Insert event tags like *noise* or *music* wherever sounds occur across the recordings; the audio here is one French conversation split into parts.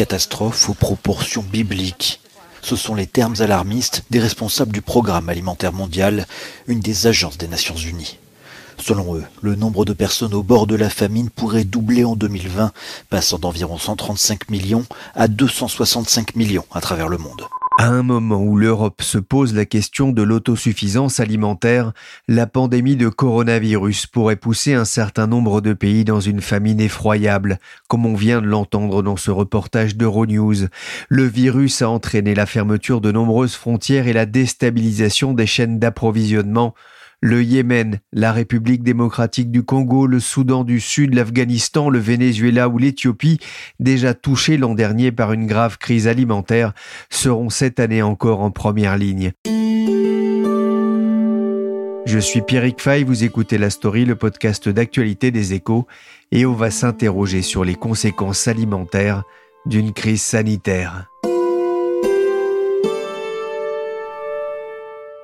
Catastrophe aux proportions bibliques. Ce sont les termes alarmistes des responsables du Programme alimentaire mondial, une des agences des Nations Unies. Selon eux, le nombre de personnes au bord de la famine pourrait doubler en 2020, passant d'environ 135 millions à 265 millions à travers le monde. À un moment où l'Europe se pose la question de l'autosuffisance alimentaire, la pandémie de coronavirus pourrait pousser un certain nombre de pays dans une famine effroyable, comme on vient de l'entendre dans ce reportage d'Euronews. Le virus a entraîné la fermeture de nombreuses frontières et la déstabilisation des chaînes d'approvisionnement le Yémen, la République démocratique du Congo, le Soudan du Sud, l'Afghanistan, le Venezuela ou l'Éthiopie, déjà touchés l'an dernier par une grave crise alimentaire, seront cette année encore en première ligne. Je suis Pierrick Fay, vous écoutez La Story, le podcast d'actualité des échos, et on va s'interroger sur les conséquences alimentaires d'une crise sanitaire.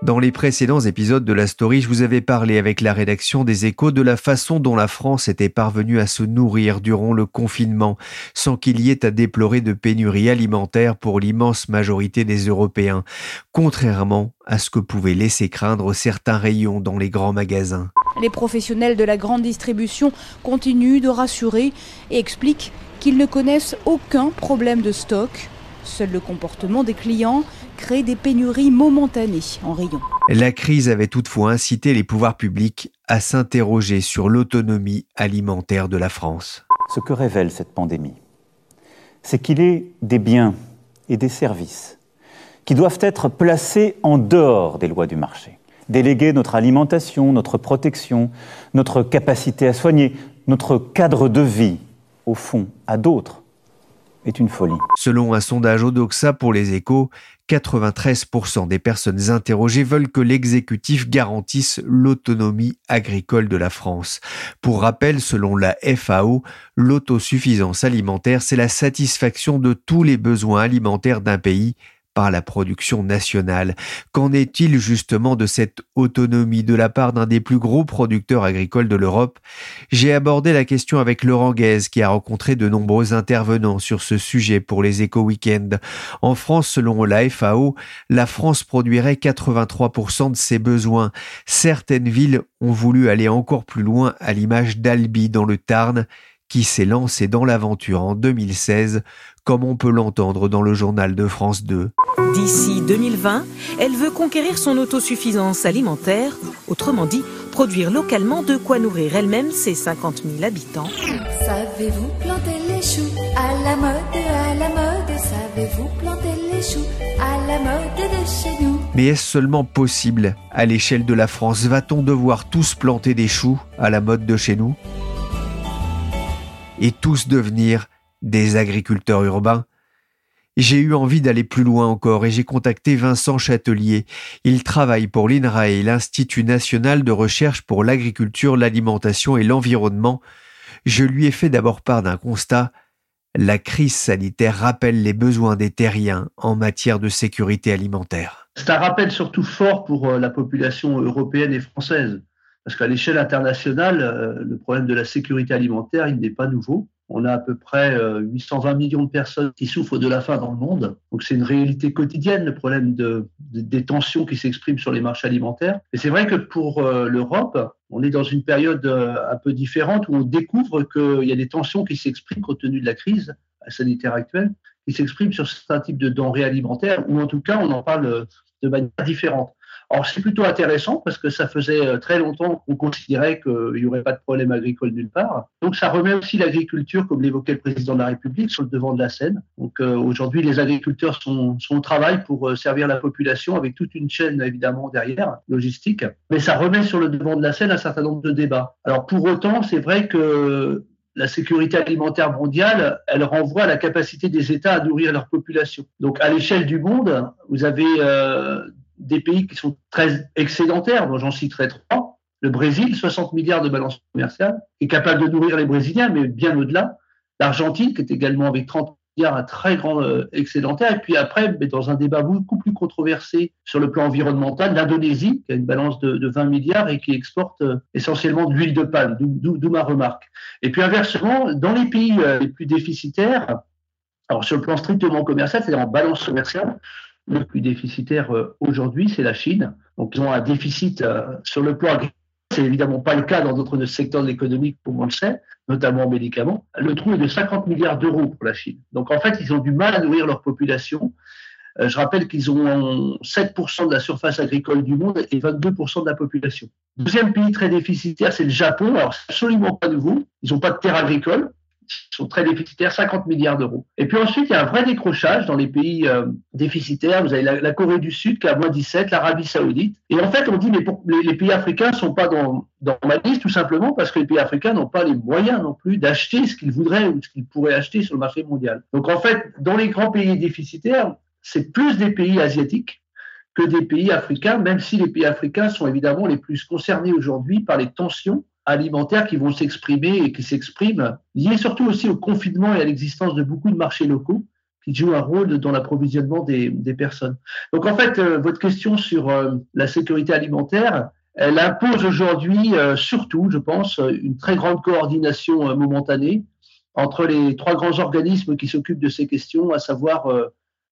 Dans les précédents épisodes de la story, je vous avais parlé avec la rédaction des échos de la façon dont la France était parvenue à se nourrir durant le confinement, sans qu'il y ait à déplorer de pénurie alimentaire pour l'immense majorité des Européens, contrairement à ce que pouvaient laisser craindre certains rayons dans les grands magasins. Les professionnels de la grande distribution continuent de rassurer et expliquent qu'ils ne connaissent aucun problème de stock. Seul le comportement des clients créer des pénuries momentanées en rayon. La crise avait toutefois incité les pouvoirs publics à s'interroger sur l'autonomie alimentaire de la France. Ce que révèle cette pandémie, c'est qu'il est des biens et des services qui doivent être placés en dehors des lois du marché. Déléguer notre alimentation, notre protection, notre capacité à soigner, notre cadre de vie, au fond, à d'autres, est une folie. Selon un sondage Odoxa pour les échos, 93% des personnes interrogées veulent que l'exécutif garantisse l'autonomie agricole de la France. Pour rappel, selon la FAO, l'autosuffisance alimentaire, c'est la satisfaction de tous les besoins alimentaires d'un pays par la production nationale. Qu'en est-il justement de cette autonomie de la part d'un des plus gros producteurs agricoles de l'Europe? J'ai abordé la question avec Laurent qui a rencontré de nombreux intervenants sur ce sujet pour les éco-weekends. En France, selon la FAO, la France produirait 83% de ses besoins. Certaines villes ont voulu aller encore plus loin à l'image d'Albi dans le Tarn qui s'est lancé dans l'aventure en 2016, comme on peut l'entendre dans le journal de France 2. D'ici 2020, elle veut conquérir son autosuffisance alimentaire, autrement dit, produire localement de quoi nourrir elle-même ses 50 000 habitants. Savez-vous planter les choux à la mode, à la mode? Savez-vous planter les choux à la mode de chez nous? Mais est-ce seulement possible? À l'échelle de la France Va-t-on devoir tous planter des choux à la mode de chez nous? Et tous devenir des agriculteurs urbains. J'ai eu envie d'aller plus loin encore et j'ai contacté Vincent Châtelier. Il travaille pour l'INRAE, l'Institut national de recherche pour l'agriculture, l'alimentation et l'environnement. Je lui ai fait d'abord part d'un constat. La crise sanitaire rappelle les besoins des terriens en matière de sécurité alimentaire. C'est un rappel surtout fort pour euh, la population européenne et française. Parce qu'à l'échelle internationale, euh, le problème de la sécurité alimentaire, il n'est pas nouveau. On a à peu près 820 euh, millions de personnes qui souffrent de la faim dans le monde. Donc c'est une réalité quotidienne, le problème de, des tensions qui s'expriment sur les marchés alimentaires. Et c'est vrai que pour euh, l'Europe, on est dans une période un peu différente où on découvre qu'il y a des tensions qui s'expriment compte tenu de la crise sanitaire actuelle, qui s'expriment sur certains types de denrées alimentaires, ou en tout cas on en parle de manière différente. Alors c'est plutôt intéressant parce que ça faisait euh, très longtemps qu'on considérait qu'il n'y aurait pas de problème agricole nulle part. Donc ça remet aussi l'agriculture, comme l'évoquait le président de la République, sur le devant de la scène. Donc euh, aujourd'hui, les agriculteurs sont, sont, au travail pour euh, servir la population avec toute une chaîne évidemment derrière, logistique. Mais ça remet sur le devant de la scène un certain nombre de débats. Alors pour autant, c'est vrai que la sécurité alimentaire mondiale, elle renvoie à la capacité des États à nourrir leur population. Donc à l'échelle du monde, vous avez des pays qui sont très excédentaires, dont j'en citerai trois. Le Brésil, 60 milliards de balance commerciale, est capable de nourrir les Brésiliens, mais bien au-delà. L'Argentine, qui est également avec 30 milliards un très grand euh, excédentaire. Et puis après, dans un débat beaucoup plus controversé sur le plan environnemental, l'Indonésie, qui a une balance de, 20 milliards et qui exporte euh, essentiellement de l'huile de palme, d'où ma remarque. Et puis inversement, dans les pays euh, les plus déficitaires, alors sur le plan strictement commercial, c'est-à-dire en balance commerciale, le plus déficitaire euh, aujourd'hui, c'est la Chine. Donc, ils ont un déficit euh, sur le plan agricole. C'est évidemment pas le cas dans d'autres secteurs de l'économie, comme on le sait, notamment en médicaments. Le trou est de 50 milliards d'euros pour la Chine. Donc, en fait, ils ont du mal à nourrir leur population. Euh, je rappelle qu'ils ont 7% de la surface agricole du monde et 22% de la population. Deuxième pays très déficitaire, c'est le Japon. Alors, c'est absolument pas nouveau. Ils n'ont pas de terre agricole sont très déficitaires, 50 milliards d'euros. Et puis ensuite, il y a un vrai décrochage dans les pays euh, déficitaires. Vous avez la, Corée du Sud qui a moins 17, l'Arabie Saoudite. Et en fait, on dit, mais les, pays africains ne sont pas dans, dans ma liste tout simplement parce que les pays africains n'ont pas les moyens non plus d'acheter ce qu'ils voudraient ou ce qu'ils pourraient acheter sur le marché mondial. Donc en fait, dans les grands pays déficitaires, c'est plus des pays asiatiques que des pays africains, même si les pays africains sont évidemment les plus concernés aujourd'hui par les tensions alimentaires qui vont s'exprimer et qui s'expriment, liés surtout aussi au confinement et à l'existence de beaucoup de marchés locaux qui jouent un rôle dans l'approvisionnement des, personnes. Donc en fait, euh, votre question sur euh, la sécurité alimentaire, elle impose aujourd'hui euh, surtout, je pense, une très grande coordination momentanée entre les trois grands organismes qui s'occupent de ces questions, à savoir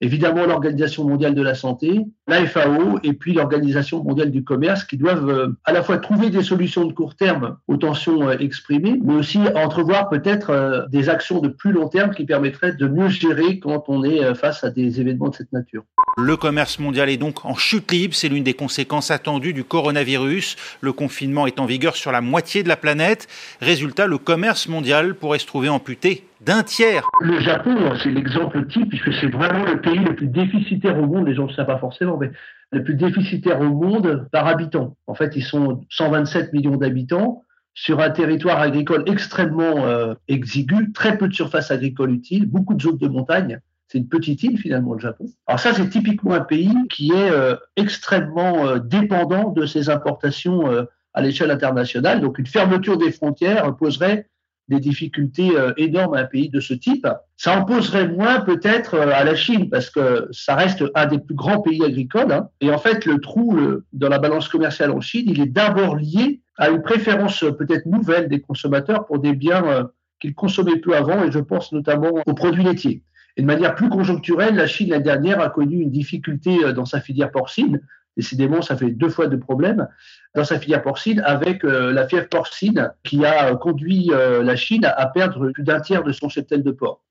évidemment l'Organisation mondiale de la santé, la FAO et puis l'Organisation mondiale du commerce qui doivent euh, à la fois trouver des solutions de court terme aux tensions euh, exprimées, mais aussi entrevoir peut-être euh, des actions de plus long terme qui permettraient de mieux gérer quand on est face à des événements de cette nature. Le commerce mondial est donc en chute libre, c'est l'une des conséquences attendues du coronavirus. Le confinement est en vigueur sur la moitié de la planète. Résultat, le commerce mondial pourrait se trouver amputé d'un tiers. Le Japon, c'est l'exemple type, puisque c'est vraiment le pays le plus déficitaire au monde, les gens ne le savent pas forcément, mais le plus déficitaire au monde par habitant. En fait, ils sont 127 millions d'habitants sur un territoire agricole extrêmement euh, exigu, très peu de surface agricole utile, beaucoup de zones de montagne. C'est une petite île finalement, le Japon. Alors ça, c'est typiquement un pays qui est euh, extrêmement euh, dépendant de ses importations à l'échelle internationale. Donc une fermeture des frontières poserait des difficultés énormes à un pays de ce type. Ça en poserait moins peut-être à la Chine parce que ça reste un des plus grands pays agricoles. Hein. Et en fait, le trou dans la balance commerciale en Chine, il est d'abord lié à une préférence peut-être nouvelle des consommateurs pour des biens qu'ils consommaient peu avant, et je pense notamment aux produits laitiers. Et de manière plus conjoncturelle, la Chine, l'année dernière, a connu une difficulté euh, dans sa filière porcine. Décidément, ça fait deux fois de problème dans sa filière porcine avec euh, la fièvre porcine qui a conduit euh, la Chine à perdre plus d'un tiers de son cheptel de porc.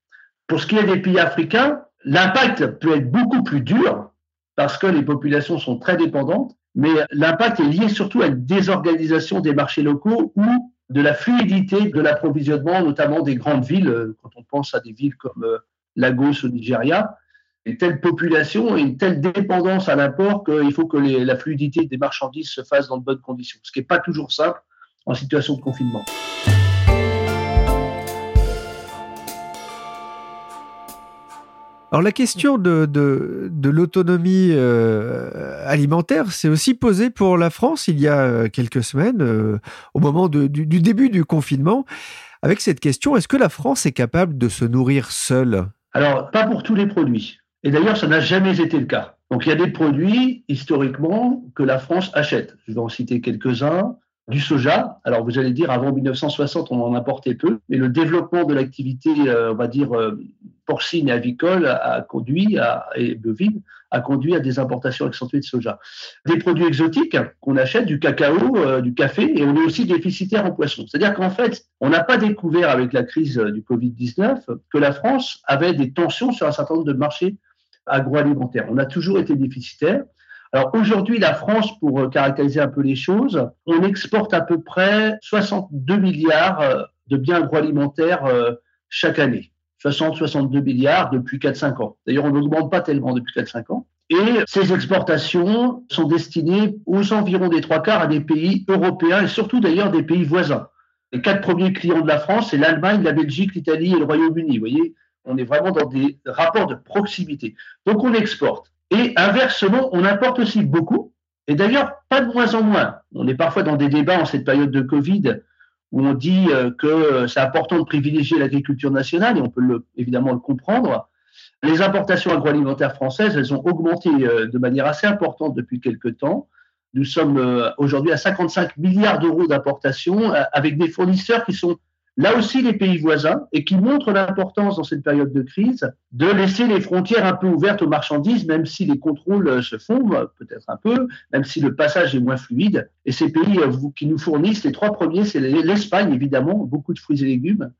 Pour ce qui est des pays africains, l'impact peut être beaucoup plus dur parce que les populations sont très dépendantes, mais l'impact est lié surtout à une désorganisation des marchés locaux ou de la fluidité de l'approvisionnement, notamment des grandes villes, quand on pense à des villes comme Lagos au Nigeria, une telle population et une telle dépendance à l'import qu'il faut que la fluidité des marchandises se fasse dans de bonnes conditions, ce qui n'est pas toujours simple en situation de confinement. Alors la question de, de, l'autonomie euh, alimentaire s'est aussi posée pour la France il y a euh, quelques semaines, euh, au moment du, du, début du confinement, avec cette question, est-ce que la France est capable de se nourrir seule? Alors, pas pour tous les produits. Et d'ailleurs, ça n'a jamais été le cas. Donc, il y a des produits, historiquement, que la France achète. Je vais en citer quelques-uns. Du soja. Alors, vous allez dire, avant 1960, on en importait peu, mais le développement de l'activité, euh, on va dire, euh, porcine et avicole a conduit à, et bovine a conduit à des importations accentuées de soja. Des produits exotiques qu'on achète, du cacao, euh, du café, et on est aussi déficitaire en poisson. C'est-à-dire qu'en fait, on n'a pas découvert avec la crise du Covid-19 que la France avait des tensions sur un certain nombre de marchés agroalimentaires. On a toujours été déficitaire. Alors aujourd'hui, la France, pour euh, caractériser un peu les choses, on exporte à peu près 62 milliards euh, de biens agroalimentaires euh, chaque année. 60-62 milliards depuis 4-5 ans. D'ailleurs, on n'augmente pas tellement depuis 4-5 ans. Et ces exportations sont destinées aux environs des trois quarts à des pays européens et surtout d'ailleurs des pays voisins. Les quatre premiers clients de la France, c'est l'Allemagne, la Belgique, l'Italie et le Royaume-Uni. Vous voyez, on est vraiment dans des rapports de proximité. Donc on exporte. Et inversement, on importe aussi beaucoup. Et d'ailleurs, pas de moins en moins. On est parfois dans des débats en cette période de Covid où on dit euh, que c'est important de privilégier l'agriculture nationale, et on peut évidemment le comprendre. Les importations agroalimentaires françaises, elles ont augmenté euh, de manière assez importante depuis quelques temps. Nous sommes euh, aujourd'hui à 55 milliards d'euros d'importations avec des fournisseurs qui sont là aussi les pays voisins et qui montrent l'importance dans cette période de crise de laisser les frontières un peu ouvertes aux marchandises, même si les contrôles euh, se font euh, peut-être un peu, même si le passage est moins fluide. Et ces pays euh, qui nous fournissent, les trois premiers, c'est l'Espagne évidemment, beaucoup de fruits et légumes.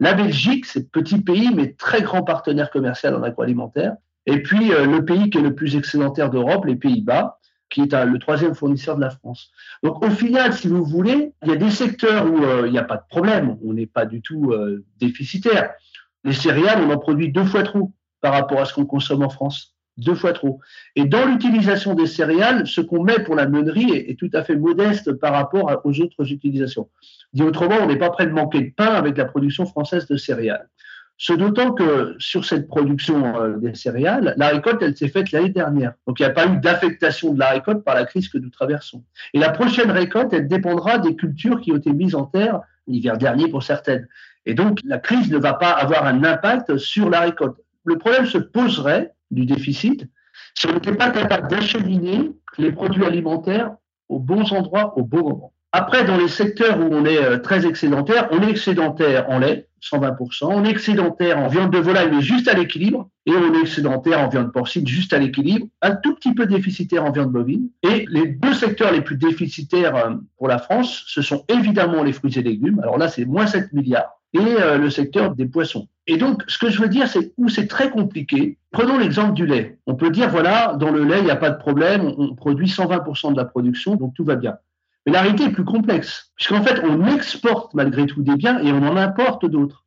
La Belgique, c'est petit pays mais très grand partenaire commercial en agroalimentaire. Et puis le pays qui est le plus excédentaire d'Europe, les Pays-Bas, qui est le troisième fournisseur de la France. Donc au final, si vous voulez, il y a des secteurs où euh, il n'y a pas de problème, on n'est pas du tout euh, déficitaire. Les céréales, on en produit deux fois trop par rapport à ce qu'on consomme en France, deux fois trop. Et dans l'utilisation des céréales, ce qu'on met pour la meunerie est, tout à fait modeste par rapport aux autres utilisations. Dit autrement, on n'est pas prêt de manquer de pain avec la production française de céréales. Ce d'autant que sur cette production euh, des céréales, la récolte, elle s'est faite l'année dernière. Donc il n'y a pas eu d'affectation de la récolte par la crise que nous traversons. Et la prochaine récolte, elle dépendra des cultures qui ont été mises en terre l'hiver dernier pour certaines. Et donc la crise ne va pas avoir un impact sur la récolte. Le problème se poserait du déficit si on n'était pas capable d'acheminer les produits alimentaires aux bons endroits au bon moment. Après, dans les secteurs où on est euh, très excédentaire, on est excédentaire en lait, 120%, on est excédentaire en viande de volaille, mais juste à l'équilibre, et on est excédentaire en viande porcine, juste à l'équilibre, un tout petit peu déficitaire en viande bovine. Et les deux secteurs les plus déficitaires euh, pour la France, ce sont évidemment les fruits et légumes. Alors là, c'est moins 7 milliards. Et euh, le secteur des poissons. Et donc, ce que je veux dire, c'est où c'est très compliqué. Prenons l'exemple du lait. On peut dire, voilà, dans le lait, il n'y a pas de problème, on produit 120% de la production, donc tout va bien. Mais la réalité est plus complexe, puisqu'en fait, on exporte malgré tout des biens et on en importe d'autres.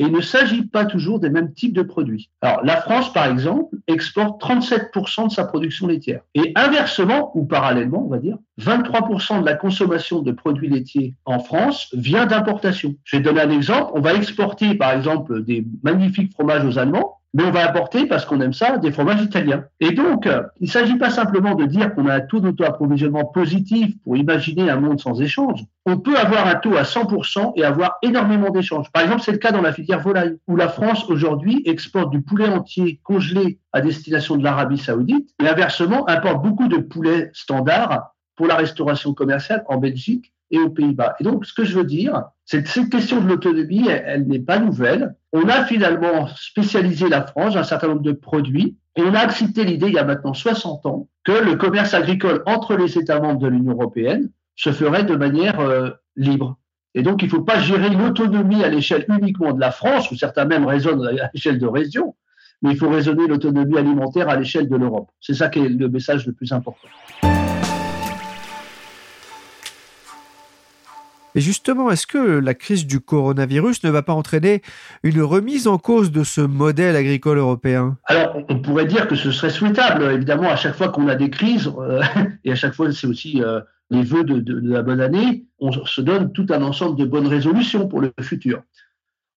Et il ne s'agit pas toujours des mêmes types de produits. Alors, la France, par exemple, exporte 37% de sa production laitière. Et inversement, ou parallèlement, on va dire, 23% de la consommation de produits laitiers en France vient d'importation. Je vais donner un exemple. On va exporter, par exemple, des magnifiques fromages aux Allemands mais on va apporter, parce qu'on aime ça, des fromages italiens. Et donc, euh, il ne s'agit pas simplement de dire qu'on a un taux d'auto-approvisionnement positif pour imaginer un monde sans échange. On peut avoir un taux à 100% et avoir énormément d'échanges. Par exemple, c'est le cas dans la filière volaille, où la France aujourd'hui exporte du poulet entier congelé à destination de l'Arabie saoudite, et inversement, importe beaucoup de poulet standard pour la restauration commerciale en Belgique et aux Pays-Bas. Et donc, ce que je veux dire, c'est que cette question de l'autonomie, elle, n'est pas nouvelle. On a finalement spécialisé la France dans un certain nombre de produits et on a accepté l'idée il y a maintenant 60 ans que le commerce agricole entre les États membres de l'Union européenne se ferait de manière euh, libre. Et donc, il ne faut pas gérer l'autonomie à l'échelle uniquement de la France, où certains même raisonnent à l'échelle de région, mais il faut raisonner l'autonomie alimentaire à l'échelle de l'Europe. C'est ça qui est le message le plus important. Et justement, est-ce que la crise du coronavirus ne va pas entraîner une remise en cause de ce modèle agricole européen? Alors, on pourrait dire que ce serait souhaitable. Évidemment, à chaque fois qu'on a des crises, euh, *laughs* et à chaque fois, c'est aussi euh, les vœux de, la bonne année, on se donne tout un ensemble de bonnes résolutions pour le futur.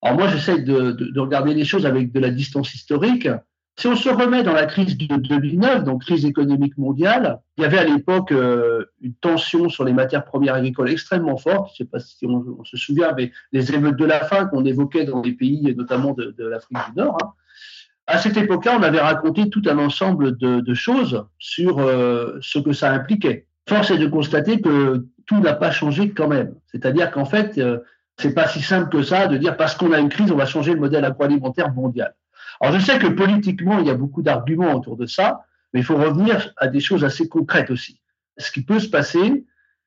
Alors moi, j'essaie de, regarder les choses avec de la distance historique. Si on se remet dans la crise de 2009, donc crise économique mondiale, il y avait à l'époque euh, une tension sur les matières premières agricoles extrêmement forte. Je ne sais pas si on, se souvient, mais les émeutes de la faim qu'on évoquait dans les pays, notamment de, l'Afrique du Nord. Hein. À cette époque-là, on avait raconté tout un ensemble de, choses sur euh, ce que ça impliquait. Force est de constater que tout n'a pas changé quand même. C'est-à-dire qu'en fait, ce euh, c'est pas si simple que ça de dire parce qu'on a une crise, on va changer le modèle agroalimentaire mondial. Alors je sais que politiquement, il y a beaucoup d'arguments autour de ça, mais il faut revenir à des choses assez concrètes aussi. Ce qui peut se passer,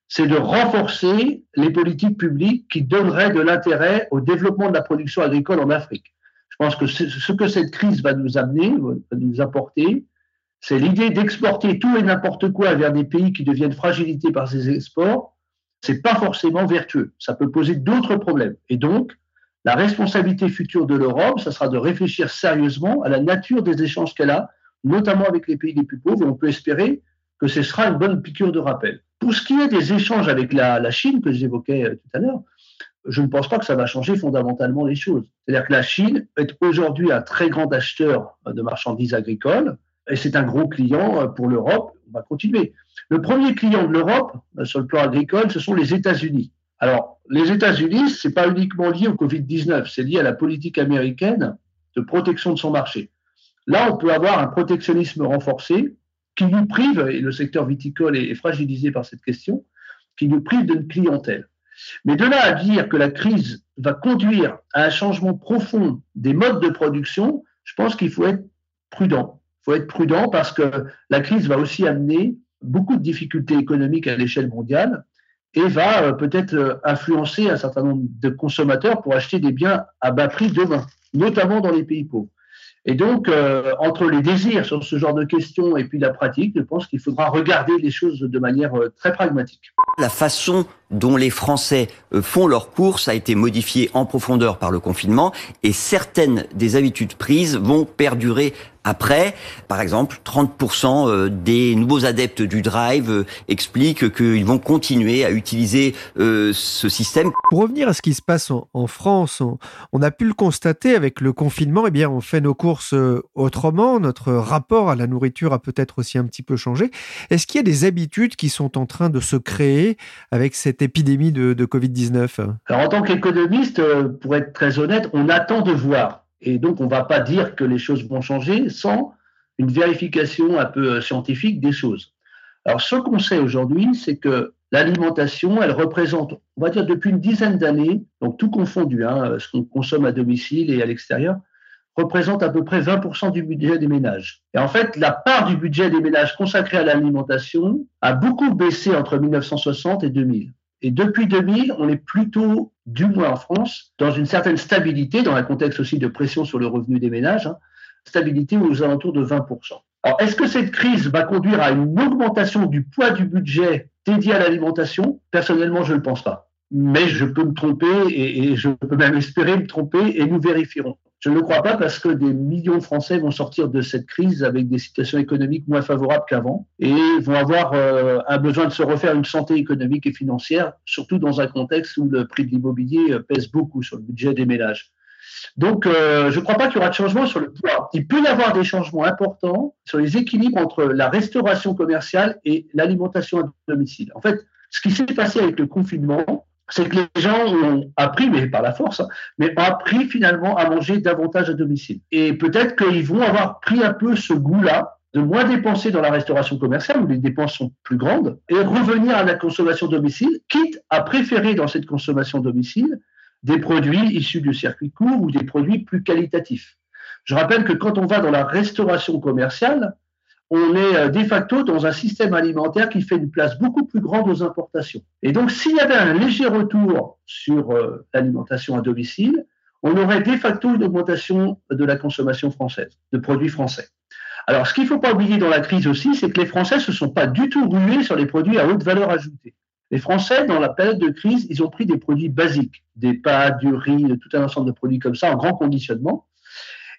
c'est de renforcer les politiques publiques qui donneraient de l'intérêt au développement de la production agricole en Afrique. Je pense que ce que cette crise va nous amener, va nous apporter, C'est l'idée d'exporter tout et n'importe quoi vers des pays qui deviennent fragilités par ces exports. C'est pas forcément vertueux. Ça peut poser d'autres problèmes. Et donc, la responsabilité future de l'Europe, ça sera de réfléchir sérieusement à la nature des échanges qu'elle a, notamment avec les pays les plus pauvres. Et on peut espérer que ce sera une bonne piqûre de rappel. Pour ce qui est des échanges avec la, la Chine que j'évoquais euh, tout à l'heure, je ne pense pas que ça va changer fondamentalement les choses. C'est-à-dire que la Chine est aujourd'hui un très grand acheteur de marchandises agricoles et c'est un gros client euh, pour l'Europe. On va continuer. Le premier client de l'Europe euh, sur le plan agricole, ce sont les États-Unis. Alors, les États-Unis, c'est pas uniquement lié au Covid-19, c'est lié à la politique américaine de protection de son marché. Là, on peut avoir un protectionnisme renforcé qui nous prive, et le secteur viticole est fragilisé par cette question, qui nous prive d'une clientèle. Mais de là à dire que la crise va conduire à un changement profond des modes de production, je pense qu'il faut être prudent. Il faut être prudent parce que la crise va aussi amener beaucoup de difficultés économiques à l'échelle mondiale et va euh, peut-être euh, influencer un certain nombre de consommateurs pour acheter des biens à bas prix demain, notamment dans les pays pauvres. Et donc, euh, entre les désirs sur ce genre de questions et puis la pratique, je pense qu'il faudra regarder les choses de manière très pragmatique. La façon dont les Français font leurs courses a été modifiée en profondeur par le confinement et certaines des habitudes prises vont perdurer après, par exemple, 30% euh, des nouveaux adeptes du drive euh, expliquent qu'ils vont continuer à utiliser euh, ce système. Pour revenir à ce qui se passe en, France, on, a pu le constater avec le confinement, eh bien, on fait nos courses autrement, notre rapport à la nourriture a peut-être aussi un petit peu changé. Est-ce qu'il y a des habitudes qui sont en train de se créer avec cette épidémie de, de Covid-19 Alors, en tant qu'économiste, pour être très honnête, on attend de voir et donc, on ne va pas dire que les choses vont changer sans une vérification un peu euh, scientifique des choses. Alors, ce qu'on sait aujourd'hui, c'est que l'alimentation, elle représente, on va dire depuis une dizaine d'années, donc tout confondu, hein, euh, ce qu'on consomme à domicile et à l'extérieur, représente à peu près 20% du budget des ménages. Et en fait, la part du budget des ménages consacré à l'alimentation a beaucoup baissé entre 1960 et 2000. Et depuis 2000, on est plutôt, du moins en France, dans une certaine stabilité, dans un contexte aussi de pression sur le revenu des ménages, hein, stabilité aux alentours de 20%. Alors, est-ce que cette crise va conduire à une augmentation du poids du budget dédié à l'alimentation? Personnellement, je ne le pense pas. Mais je peux me tromper et, et je peux même espérer me tromper et nous vérifierons. Je ne le crois pas parce que des millions de Français vont sortir de cette crise avec des situations économiques moins favorables qu'avant et vont avoir euh, un besoin de se refaire une santé économique et financière, surtout dans un contexte où le prix de l'immobilier euh, pèse beaucoup sur le budget des ménages. Donc, euh, je ne crois pas qu'il y aura de changement sur le poids. Il peut y avoir des changements importants sur les équilibres entre la restauration commerciale et l'alimentation à domicile. En fait, ce qui s'est passé avec le confinement, c'est que les gens ont appris, mais par la force, hein, mais ont appris finalement à manger davantage à domicile. Et peut-être qu'ils vont avoir pris un peu ce goût-là de moins dépenser dans la restauration commerciale où les dépenses sont plus grandes et revenir à la consommation domicile, quitte à préférer dans cette consommation domicile des produits issus du circuit court ou des produits plus qualitatifs. Je rappelle que quand on va dans la restauration commerciale, on est euh, de facto dans un système alimentaire qui fait une place beaucoup plus grande aux importations. Et donc, s'il y avait un léger retour sur euh, l'alimentation à domicile, on aurait de facto une augmentation de la consommation française, de produits français. Alors, ce qu'il ne faut pas oublier dans la crise aussi, c'est que les Français ne se sont pas du tout rués sur les produits à haute valeur ajoutée. Les Français, dans la période de crise, ils ont pris des produits basiques, des pâtes, du riz, tout un ensemble de produits comme ça, en grand conditionnement.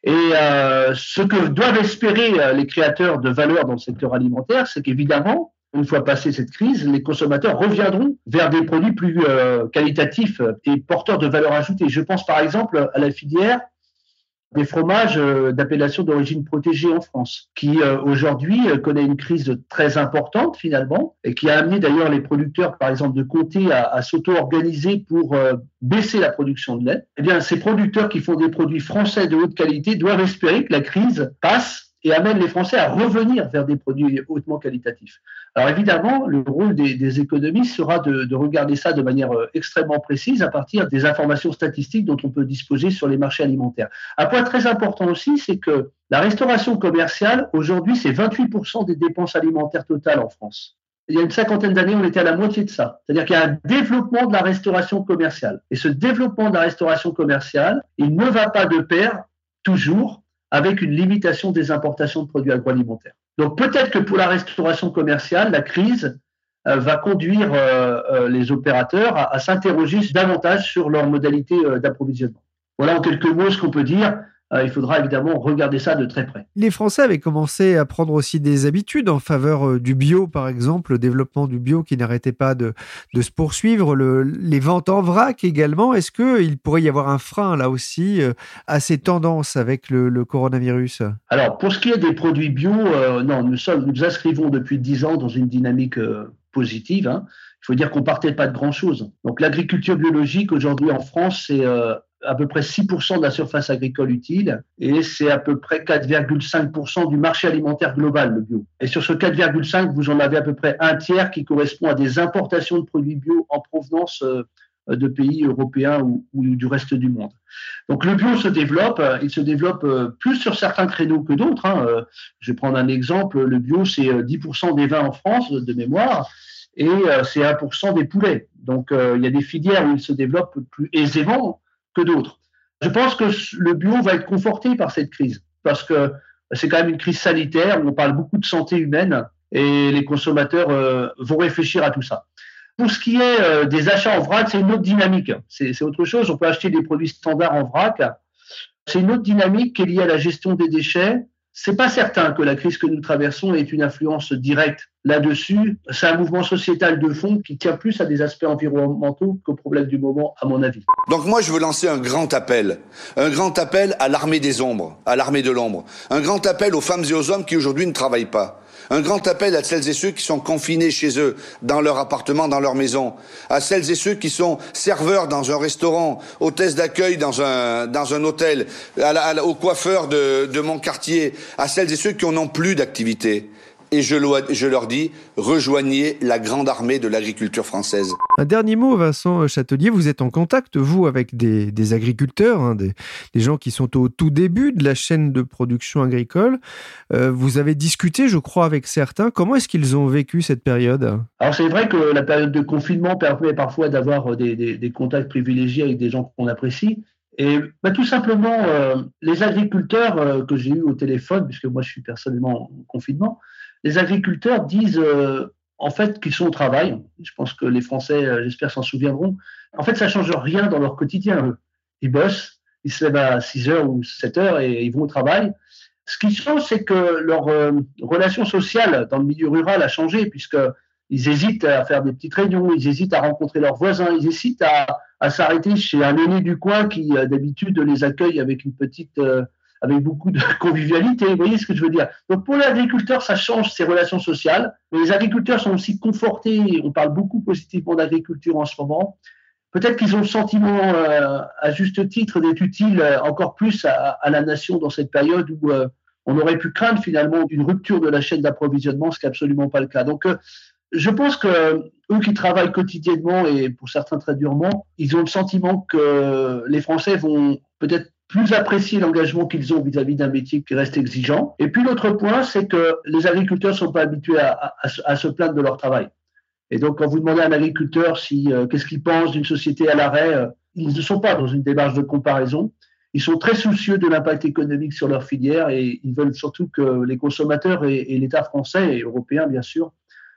Et euh, ce que doivent espérer euh, les créateurs de valeur dans le secteur alimentaire, c'est qu'évidemment, une fois passée cette crise, les consommateurs reviendront vers des produits plus euh, qualitatifs et porteurs de valeur ajoutée. Je pense par exemple à la filière des fromages euh, d'appellation d'origine protégée en France, qui euh, aujourd'hui euh, connaît une crise très importante finalement, et qui a amené d'ailleurs les producteurs, par exemple de Comté, à, à s'auto-organiser pour baisser la production de lait. Eh bien, ces producteurs qui font des produits français de haute qualité doivent espérer que la crise passe et amène les Français à revenir vers des produits hautement qualitatifs. Alors évidemment, le rôle des, économistes sera de, regarder ça de manière euh, extrêmement précise à partir des informations statistiques dont on peut disposer sur les marchés alimentaires. Un point très important aussi, c'est que la restauration commerciale, aujourd'hui, c'est 28% des dépenses alimentaires totales en France. Il y a une cinquantaine d'années, on était à la moitié de ça. C'est-à-dire qu'il y a un développement de la restauration commerciale. Et ce développement de la restauration commerciale, il ne va pas de pair toujours avec une limitation des importations de produits agroalimentaires. Donc peut-être que pour la restauration commerciale, la crise euh, va conduire euh, euh, les opérateurs à, s'interroger davantage sur leurs modalités d'approvisionnement. Voilà en quelques mots ce qu'on peut dire. Il faudra évidemment regarder ça de très près. Les Français avaient commencé à prendre aussi des habitudes en faveur du bio, par exemple, le développement du bio qui n'arrêtait pas de, se poursuivre, les ventes en vrac également. Est-ce qu'il pourrait y avoir un frein là aussi à ces tendances avec le, coronavirus? Alors, pour ce qui est des produits bio, non, nous, sommes, nous inscrivons depuis dix ans dans une dynamique positive. Hein. Il faut dire qu'on partait pas de grand-chose. Donc l'agriculture biologique aujourd'hui en France, c'est euh, à peu près 6% de la surface agricole utile et c'est à peu près 4,5% du marché alimentaire global, le bio. Et sur ce 4,5, vous en avez à peu près un tiers qui correspond à des importations de produits bio en provenance euh, de pays européens ou, du reste du monde. Donc le bio se développe, il se développe euh, plus sur certains créneaux que d'autres. Hein. Je vais prendre un exemple, le bio c'est 10% des vins en France de mémoire, et euh, c'est 1% des poulets. Donc euh, il y a des filières où il se développe plus aisément que d'autres. Je pense que le bio va être conforté par cette crise parce que c'est quand même une crise sanitaire on parle beaucoup de santé humaine et les consommateurs euh, vont réfléchir à tout ça. Pour ce qui est des achats en vrac, c'est une autre dynamique. C'est autre chose. On peut acheter des produits standards en vrac. C'est une autre dynamique qui est liée à la gestion des déchets c'est pas certain que la crise que nous traversons ait une influence directe là-dessus. C'est un mouvement sociétal de fond qui tient plus à des aspects environnementaux qu'aux problèmes du moment, à mon avis. Donc moi, je veux lancer un grand appel. Un grand appel à l'armée des ombres, à l'armée de l'ombre. Un grand appel aux femmes et aux hommes qui aujourd'hui ne travaillent pas. Un grand appel à celles et ceux qui sont confinés chez eux, dans leur appartement, dans leur maison, à celles et ceux qui sont serveurs dans un restaurant, hôtesses d'accueil dans un, dans un hôtel, à aux coiffeurs de, de mon quartier, à celles et ceux qui n'ont plus d'activité et je, leur dis, rejoignez la grande armée de l'agriculture française. Un dernier mot, Vincent Châtelier, vous êtes en contact, vous, avec des, agriculteurs, hein, des, gens qui sont au tout début de la chaîne de production agricole. Euh, vous avez discuté, je crois, avec certains. Comment est-ce qu'ils ont vécu cette période? Alors c'est vrai que la période de confinement permet parfois d'avoir des, contacts privilégiés avec des gens qu'on apprécie. Et bah, tout simplement, euh, les agriculteurs euh, que j'ai eus au téléphone, puisque moi je suis personnellement en confinement, les agriculteurs disent euh, en fait qu'ils sont au travail. Je pense que les Français, euh, j'espère, s'en souviendront. En fait, ça change rien dans leur quotidien. Ils bossent, ils se lèvent à 6 heures ou 7 heures et ils vont au travail. Ce qui change, c'est que leur euh, relation sociale dans le milieu rural a changé, puisqu'ils hésitent à faire des petites réunions, ils hésitent à rencontrer leurs voisins, ils hésitent à, s'arrêter chez un aîné du coin qui, d'habitude, les accueille avec une petite avec beaucoup de *laughs* convivialité. Vous voyez ce que je veux dire Donc pour l'agriculteur, ça change ses relations sociales. Mais les agriculteurs sont aussi confortés. On parle beaucoup positivement d'agriculture en ce moment. Peut-être qu'ils ont le sentiment, euh, à juste titre, d'être utiles euh, encore plus à, la nation dans cette période où euh, on aurait pu craindre finalement une rupture de la chaîne d'approvisionnement, ce qui n'est absolument pas le cas. Donc je pense que eux qui travaillent quotidiennement et pour certains très durement, ils ont le sentiment que les Français vont peut-être plus apprécier l'engagement qu'ils ont vis-à-vis d'un métier qui reste exigeant. Et puis l'autre point, c'est que les agriculteurs ne sont pas habitués à, se plaindre de leur travail. Et donc, quand vous demandez à un agriculteur si euh, qu'est-ce qu'il pense d'une société à l'arrêt, euh, ils ne sont pas dans une démarche de comparaison. Ils sont très soucieux de l'impact économique sur leur filière et ils veulent surtout que les consommateurs et, et l'État français et européen, bien sûr,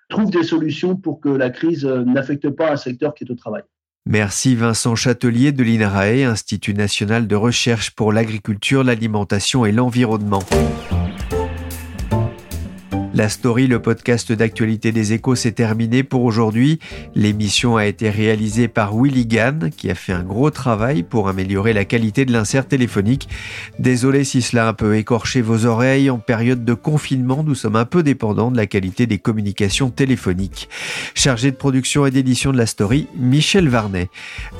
trouvent des solutions pour que la crise euh, n'affecte pas un secteur qui est au travail. Merci Vincent Châtelier de l'INRAE, Institut national de recherche pour l'agriculture, l'alimentation et l'environnement. La story, le podcast d'actualité des échos, s'est terminé pour aujourd'hui. L'émission a été réalisée par Willy Gann, qui a fait un gros travail pour améliorer la qualité de l'insert téléphonique. Désolé si cela a un peu écorché vos oreilles. En période de confinement, nous sommes un peu dépendants de la qualité des communications téléphoniques. Chargé de production et d'édition de la story, Michel Varnet.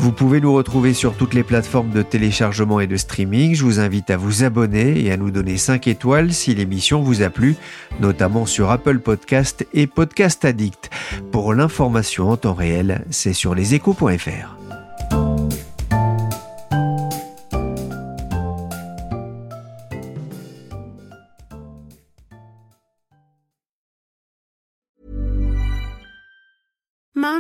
Vous pouvez nous retrouver sur toutes les plateformes de téléchargement et de streaming. Je vous invite à vous abonner et à nous donner 5 étoiles si l'émission vous a plu, notamment sur Apple Podcast et Podcast Addict. Pour l'information en temps réel, c'est sur leséchos.fr.